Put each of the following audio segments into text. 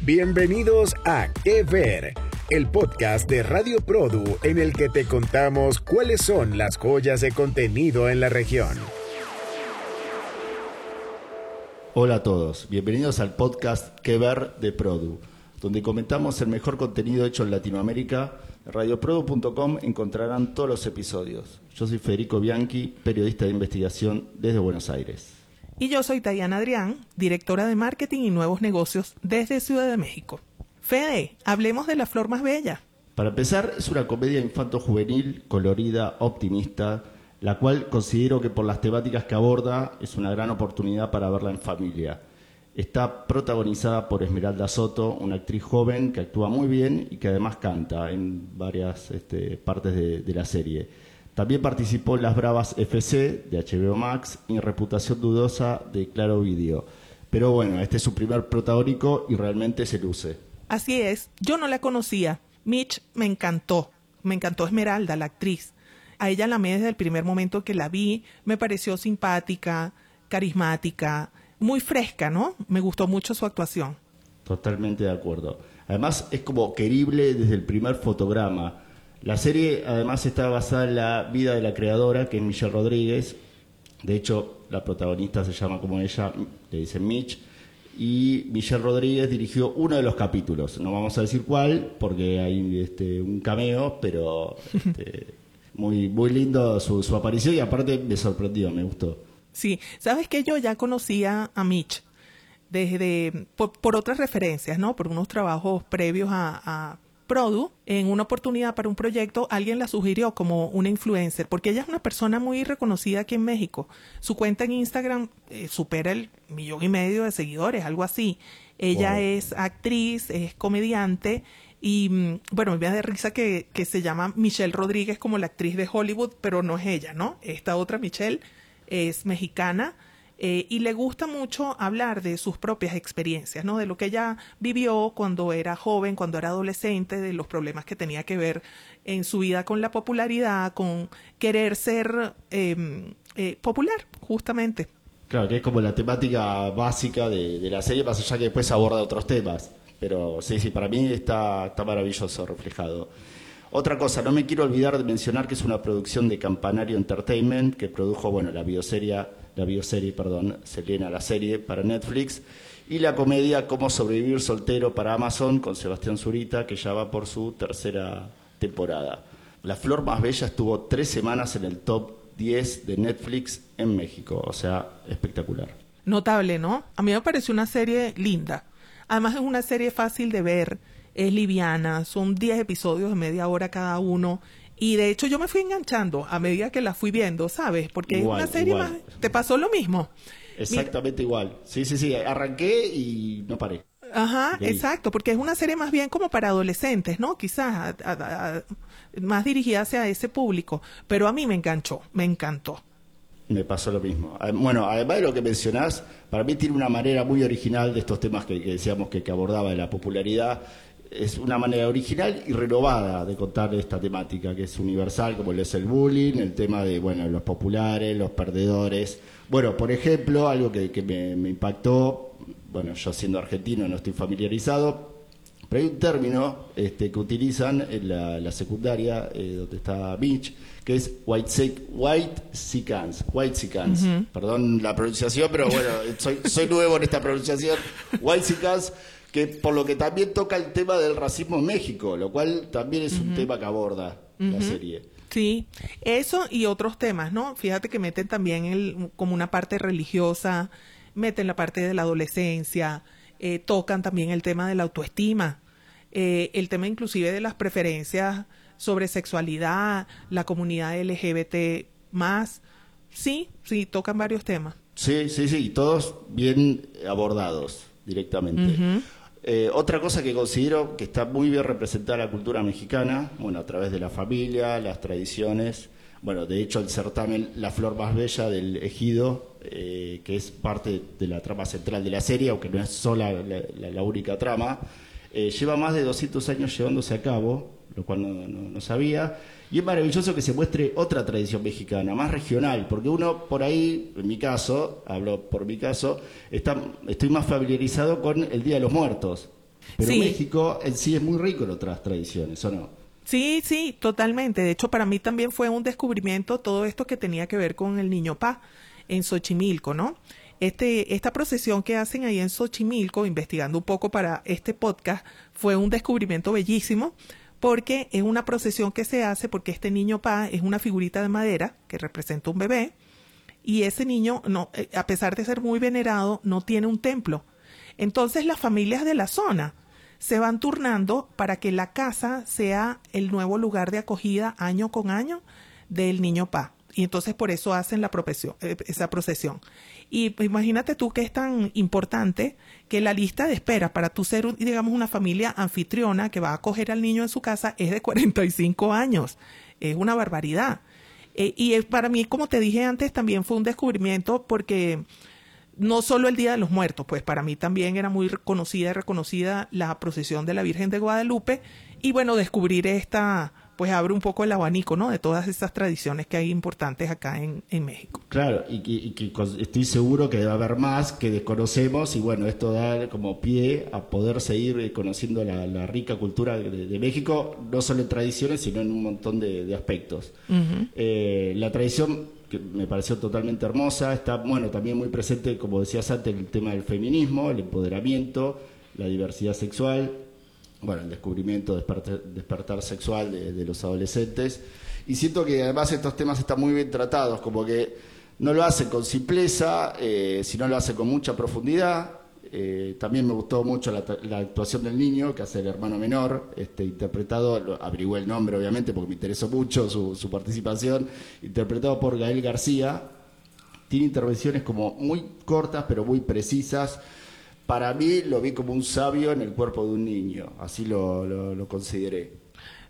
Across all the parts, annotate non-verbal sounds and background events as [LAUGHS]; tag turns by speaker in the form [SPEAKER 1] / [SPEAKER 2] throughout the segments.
[SPEAKER 1] Bienvenidos a Que Ver, el podcast de Radio Produ en el que te contamos cuáles son las joyas de contenido en la región.
[SPEAKER 2] Hola a todos, bienvenidos al podcast Que Ver de Produ, donde comentamos el mejor contenido hecho en Latinoamérica. Radioprodu.com encontrarán todos los episodios. Yo soy Federico Bianchi, periodista de investigación desde Buenos Aires.
[SPEAKER 3] Y yo soy Tayana Adrián, directora de marketing y nuevos negocios desde Ciudad de México. Fede, hablemos de la flor más bella.
[SPEAKER 2] Para empezar, es una comedia infanto-juvenil, colorida, optimista, la cual considero que por las temáticas que aborda es una gran oportunidad para verla en familia. Está protagonizada por Esmeralda Soto, una actriz joven que actúa muy bien y que además canta en varias este, partes de, de la serie. También participó en Las Bravas FC de HBO Max y Reputación Dudosa de Claro Video. Pero bueno, este es su primer protagónico y realmente se luce.
[SPEAKER 3] Así es, yo no la conocía. Mitch me encantó. Me encantó Esmeralda, la actriz. A ella la amé desde el primer momento que la vi. Me pareció simpática, carismática, muy fresca, ¿no? Me gustó mucho su actuación.
[SPEAKER 2] Totalmente de acuerdo. Además es como querible desde el primer fotograma la serie además está basada en la vida de la creadora, que es Michelle Rodríguez. De hecho, la protagonista se llama como ella, le dicen Mitch. Y Michelle Rodríguez dirigió uno de los capítulos. No vamos a decir cuál, porque hay este, un cameo, pero este, [LAUGHS] muy, muy lindo su, su aparición y aparte me sorprendió, me gustó.
[SPEAKER 3] Sí, sabes que yo ya conocía a Mitch desde por, otras referencias, ¿no? Por unos trabajos previos a Produ, en una oportunidad para un proyecto, alguien la sugirió como una influencer, porque ella es una persona muy reconocida aquí en México. Su cuenta en Instagram eh, supera el millón y medio de seguidores, algo así. Ella es actriz, es comediante y mm, bueno, me da de risa que, que se llama Michelle Rodríguez como la actriz de Hollywood, pero no es ella, ¿no? Esta otra Michelle es mexicana eh, y le gusta mucho hablar de sus propias experiencias, ¿no? De lo que ella vivió cuando era joven, cuando era adolescente, de los problemas que tenía que ver en su vida con la popularidad, con querer ser em, eh, popular, justamente.
[SPEAKER 2] Claro, que es como la temática básica de, la serie, más allá que después aborda otros temas. Pero sí, sí, para mí está, está maravilloso reflejado. Otra cosa, no me quiero olvidar de mencionar que es una producción de Campanario Entertainment que produjo, bueno, la bioserie, la bioserie, perdón, Selena, la serie para Netflix y la comedia Cómo sobrevivir soltero para Amazon con Sebastián Zurita que ya va por su tercera temporada. La Flor Más Bella estuvo tres semanas en el top 10 de Netflix en México, o sea, espectacular.
[SPEAKER 3] Notable, ¿no? A mí me pareció una serie linda. Además es una serie fácil de ver es liviana, son 10 episodios de media hora cada uno. Y de hecho yo me fui enganchando a medida que la fui viendo, ¿sabes? Porque es una serie más... ¿Te pasó lo mismo?
[SPEAKER 2] Exactamente igual. Sí, sí, sí. Arranqué y no paré.
[SPEAKER 3] Ajá, exacto, porque es una serie más bien como para adolescentes, ¿no? Quizás más dirigida hacia ese público. Pero a mí me enganchó, me encantó.
[SPEAKER 2] Me pasó lo mismo. Bueno, además de lo que mencionás, para mí tiene una manera muy original de estos temas que, decíamos que, que abordaba de la popularidad es una manera original y renovada de contar esta temática, que es universal, como lo es el bullying, el tema de bueno los populares, los perdedores. Bueno, por ejemplo, algo que, me, impactó, bueno, yo siendo argentino no estoy familiarizado, pero hay un término este, que utilizan en la, secundaria, eh, donde está Mitch, que es white white sicans, white sicans. Perdón la pronunciación, pero bueno, soy, soy nuevo en esta pronunciación. White sicans que por lo que también toca el tema del racismo en México, lo cual también es un tema que aborda la serie.
[SPEAKER 3] Sí, eso y otros temas, ¿no? Fíjate que meten también el, como una parte religiosa, meten la parte de la adolescencia, eh, tocan también el tema de la autoestima, eh, el tema inclusive de las preferencias sobre sexualidad, la comunidad LGBT más. Sí, sí, tocan varios temas.
[SPEAKER 2] Sí, sí, sí, todos bien abordados directamente. Eh, otra cosa que considero que está muy bien representada la cultura mexicana, bueno, a través de la familia, las tradiciones, bueno, de hecho el certamen La Flor Más Bella del Ejido, eh, que es parte de la trama central de la serie, aunque no es sola la, única trama, eh, lleva más de 200 años llevándose a cabo lo cual no, no, sabía. Y es maravilloso que se muestre otra tradición mexicana, más regional, porque uno por ahí, en mi caso, hablo por mi caso, está, estoy más familiarizado con el Día de los Muertos. Pero México en sí es muy rico en otras tradiciones, ¿o no?
[SPEAKER 3] Sí, sí, totalmente. De hecho, para mí también fue un descubrimiento todo esto que tenía que ver con el Niño Pa en Xochimilco, ¿no? Este, esta procesión que hacen ahí en Xochimilco, investigando un poco para este podcast, fue un descubrimiento bellísimo porque es una procesión que se hace porque este niño pa es una figurita de madera que representa un bebé y ese niño, no, eh, a pesar de ser muy venerado, no tiene un templo. Entonces las familias de la zona se van turnando para que la casa sea el nuevo lugar de acogida año con año del niño pa. Y entonces por eso hacen la eh, esa procesión. Y imagínate tú que es tan importante que la lista de espera para tú ser, digamos, una familia anfitriona que va a acoger al niño en su casa es de 45 años. Es una barbaridad. Eh, y para mí, como te dije antes, también fue un descubrimiento porque no solo el Día de los Muertos, pues para mí también era muy conocida y reconocida la procesión de la Virgen de Guadalupe y bueno, descubrir esta pues abre un poco el abanico, ¿no? De todas estas tradiciones que hay importantes acá en, México.
[SPEAKER 2] Claro, y que, estoy seguro que debe haber más que desconocemos y bueno, esto da como pie a poder seguir conociendo la, rica cultura de, México, no solo en tradiciones, sino en un montón de, aspectos. Eh, la tradición que me pareció totalmente hermosa, está, bueno, también muy presente, como decías antes, el tema del feminismo, el empoderamiento, la diversidad sexual, bueno, el descubrimiento, despertar, despertar sexual de, los adolescentes. Y siento que además estos temas están muy bien tratados, como que no lo hacen con simpleza, eh, sino lo hacen con mucha profundidad. Eh, también me gustó mucho la, actuación del niño, que hace el hermano menor, este, interpretado, averigué el nombre obviamente porque me interesó mucho su, su participación, interpretado por Gael García. Tiene intervenciones como muy cortas pero muy precisas para mí lo vi como un sabio en el cuerpo de un niño, así lo, consideré.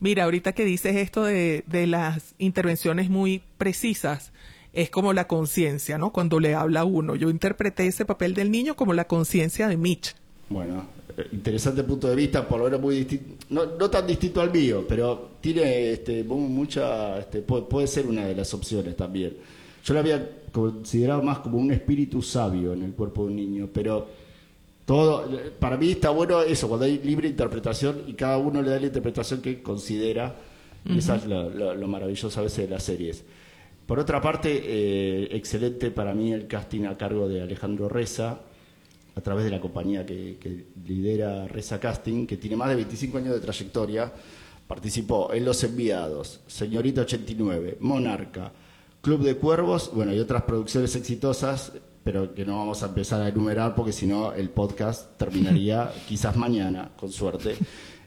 [SPEAKER 3] Mira, ahorita que dices esto de, las intervenciones muy precisas, es como la conciencia, ¿no? Cuando le habla a uno. Yo interpreté ese papel del niño como la conciencia de Mitch.
[SPEAKER 2] Bueno, eh, interesante punto de vista, por lo menos muy distinto, no, tan distinto al mío, pero tiene este, mucha, este, puede, puede, ser una de las opciones también. Yo lo había considerado más como un espíritu sabio en el cuerpo de un niño, pero todo, para mí está bueno eso, cuando hay libre interpretación y cada uno le da la interpretación que considera. y Eso es lo, maravilloso a veces de las series. Por otra parte, eh, excelente para mí el casting a cargo de Alejandro Reza, a través de la compañía que, lidera Reza Casting, que tiene más de 25 años de trayectoria. Participó en Los Enviados, Señorita 89, Monarca, Club de Cuervos, bueno, y otras producciones exitosas pero que no vamos a empezar a enumerar porque si no el podcast terminaría [LAUGHS] quizás mañana, con suerte.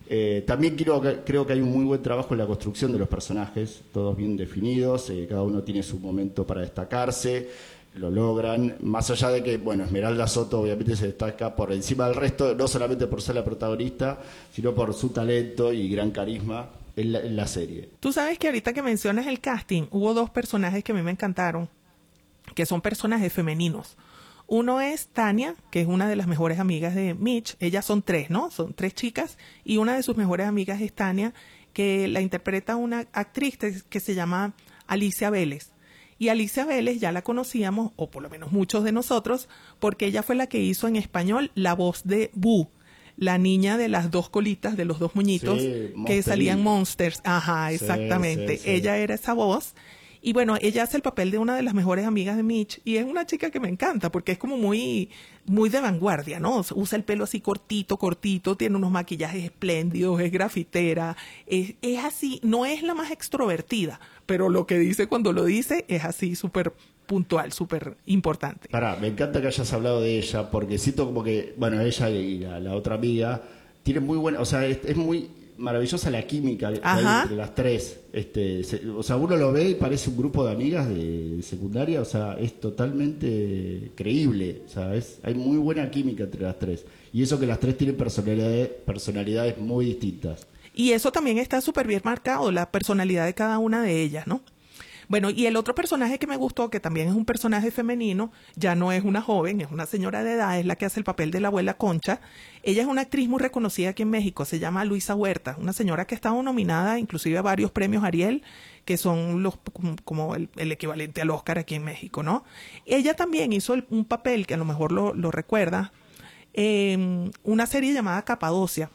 [SPEAKER 2] Eh, también quiero, creo que hay un muy buen trabajo en la construcción de los personajes, todos bien definidos, eh, cada uno tiene su momento para destacarse, lo logran, más allá de que, bueno, Esmeralda Soto obviamente se destaca por encima del resto, no solamente por ser la protagonista, sino por su talento y gran carisma en la, en la serie.
[SPEAKER 3] Tú sabes que ahorita que mencionas el casting, hubo dos personajes que a mí me encantaron que son personajes femeninos. Uno es Tania, que es una de las mejores amigas de Mitch. Ellas son tres, ¿no? Son tres chicas. Y una de sus mejores amigas es Tania, que la interpreta una actriz que se llama Alicia Vélez. Y Alicia Vélez ya la conocíamos, o por lo menos muchos de nosotros, porque ella fue la que hizo en español la voz de Boo, la niña de las dos colitas, de los dos muñitos que salían Monsters. Ajá, exactamente. ella era esa voz. Y bueno, ella hace el papel de una de las mejores amigas de Mitch y es una chica que me encanta porque es como muy, muy de vanguardia, ¿no? Usa el pelo así cortito, cortito, tiene unos maquillajes espléndidos, es grafitera, es, es así, no es la más extrovertida, pero lo que dice cuando lo dice es así súper puntual, súper importante.
[SPEAKER 2] Pará, me encanta que hayas hablado de ella porque siento como que, bueno, ella y la, otra amiga tienen muy buena, o sea, es muy maravillosa la química entre las tres. Este, o sea, uno lo ve y parece un grupo de amigas de, secundaria, o sea, es totalmente creíble, o hay muy buena química entre las tres. Y eso que las tres tienen personalidades, personalidades muy distintas.
[SPEAKER 3] Y eso también está súper bien marcado, la personalidad de cada una de ellas, ¿no? Bueno, y el otro personaje que me gustó, que también es un personaje femenino, ya no es una joven, es una señora de edad, es la que hace el papel de la abuela Concha. Ella es una actriz muy reconocida aquí en México, se llama Luisa Huerta, una señora que ha estado nominada inclusive a varios premios Ariel, que son los como el, equivalente al Oscar aquí en México, ¿no? Ella también hizo un papel que a lo mejor lo, recuerda, en una serie llamada Capadocia.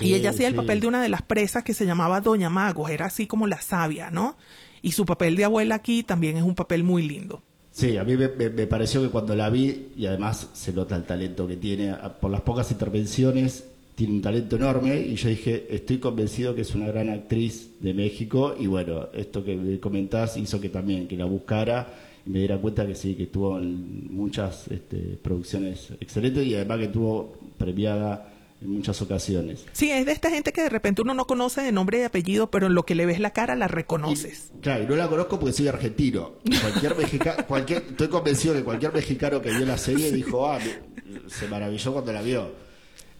[SPEAKER 3] y ella hacía el papel de una de las presas que se llamaba Doña Magos, era así como la sabia, ¿no? Y su papel de abuela aquí también es un papel muy lindo.
[SPEAKER 2] Sí, a mí me, pareció que cuando la vi, y además se nota el talento que tiene, por las pocas intervenciones, tiene un talento enorme, y yo dije, estoy convencido que es una gran actriz de México, y bueno, esto que me comentás hizo que también, que la buscara, y me diera cuenta que sí, que tuvo muchas este, producciones excelentes, y además que tuvo premiada en muchas ocasiones.
[SPEAKER 3] Sí, es de esta gente que de repente uno no conoce de nombre y apellido, pero en lo que le ves la cara la reconoces.
[SPEAKER 2] claro, y no la conozco porque soy argentino. Cualquier mexicano, [LAUGHS] cualquier, estoy convencido que cualquier mexicano que vio la serie dijo, ah, se maravilló cuando la vio.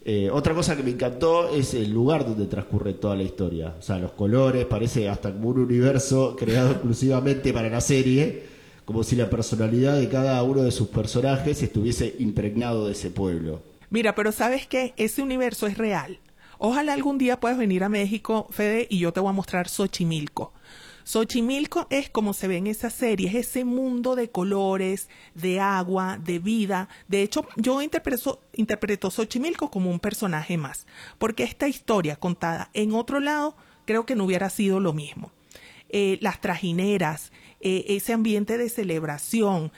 [SPEAKER 2] Eh, otra cosa que me encantó es el lugar donde transcurre toda la historia. O sea, los colores, parece hasta como un universo creado exclusivamente para la serie, como si la personalidad de cada uno de sus personajes estuviese impregnado de ese pueblo.
[SPEAKER 3] Mira, pero sabes que ese universo es real. Ojalá algún día puedas venir a México, Fede, y yo te voy a mostrar Xochimilco. Xochimilco es como se ve en esa serie, es ese mundo de colores, de agua, de vida. De hecho, yo interpreto, Xochimilco como un personaje más, porque esta historia contada en otro lado creo que no hubiera sido lo mismo. Eh, las trajineras, eh, ese ambiente de celebración,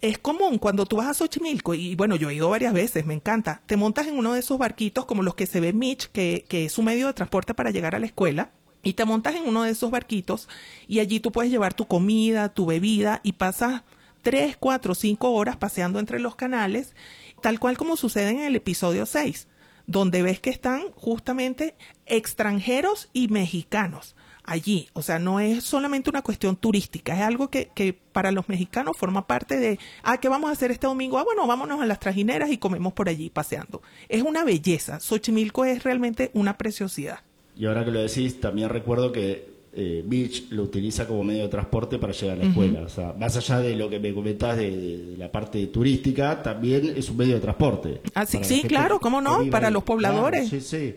[SPEAKER 3] es común cuando tú vas a Xochimilco, y bueno, yo he ido varias veces, me encanta, te montas en uno de esos barquitos como los que se ve Mitch, que, que es su medio de transporte para llegar a la escuela, y te montas en uno de esos barquitos y allí tú puedes llevar tu comida, tu bebida y pasas tres, cuatro, cinco horas paseando entre los canales, tal cual como sucede en el episodio 6, donde ves que están justamente extranjeros y mexicanos allí. O sea, no es solamente una cuestión turística, es algo que, que, para los mexicanos forma parte de, ah, ¿qué vamos a hacer este domingo? Ah, bueno, vámonos a las trajineras y comemos por allí paseando. Es una belleza. Xochimilco es realmente una preciosidad.
[SPEAKER 2] Y ahora que lo decís, también recuerdo que eh, Beach lo utiliza como medio de transporte para llegar a la escuela. O sea, más allá de lo que me comentás de, la parte turística, también es un medio de transporte.
[SPEAKER 3] Ah, sí, sí claro, ¿cómo no? Para los pobladores.
[SPEAKER 2] sí, sí.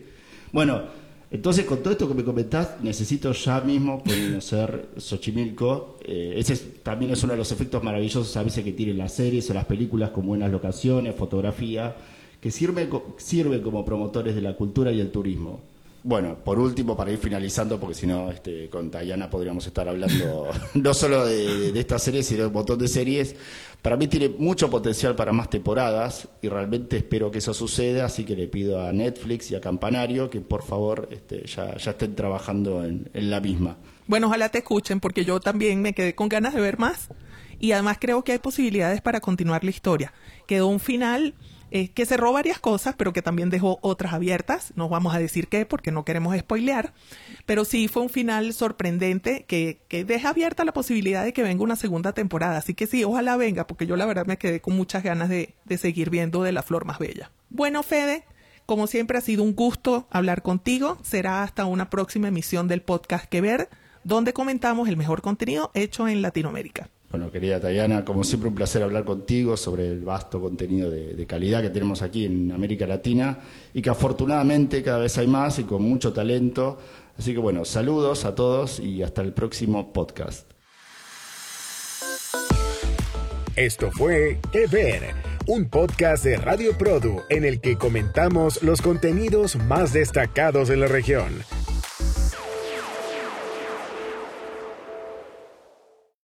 [SPEAKER 2] Bueno, entonces, con todo esto que me comentás, necesito ya mismo conocer Xochimilco. Eh, ese también es uno de los efectos maravillosos a veces que tienen las series o las películas con buenas locaciones, fotografía, que sirven, sirven como promotores de la cultura y el turismo. Bueno, por último, para ir finalizando, porque si no, este, con Tayana podríamos estar hablando [LAUGHS] no solo de, esta serie, sino de un montón de series. Para mí tiene mucho potencial para más temporadas y realmente espero que eso suceda, así que le pido a Netflix y a Campanario que por favor este, ya, estén trabajando en la misma.
[SPEAKER 3] Bueno, ojalá te escuchen, porque yo también me quedé con ganas de ver más y además creo que hay posibilidades para continuar la historia. Quedó un final que cerró varias cosas, pero que también dejó otras abiertas. No vamos a decir qué, porque no queremos spoilear, pero sí fue un final sorprendente que, que deja abierta la posibilidad de que venga una segunda temporada. Así que sí, ojalá venga, porque yo la verdad me quedé con muchas ganas de, de seguir viendo de la flor más bella. Bueno, Fede, como siempre ha sido un gusto hablar contigo. Será hasta una próxima emisión del podcast Que Ver, donde comentamos el mejor contenido hecho en Latinoamérica.
[SPEAKER 2] Bueno, querida Tayana, como siempre un placer hablar contigo sobre el vasto contenido de, calidad que tenemos aquí en América Latina y que afortunadamente cada vez hay más y con mucho talento. Así que bueno, saludos a todos y hasta el próximo podcast.
[SPEAKER 1] Esto fue Que Ver, un podcast de Radio Produ en el que comentamos los contenidos más destacados de la región.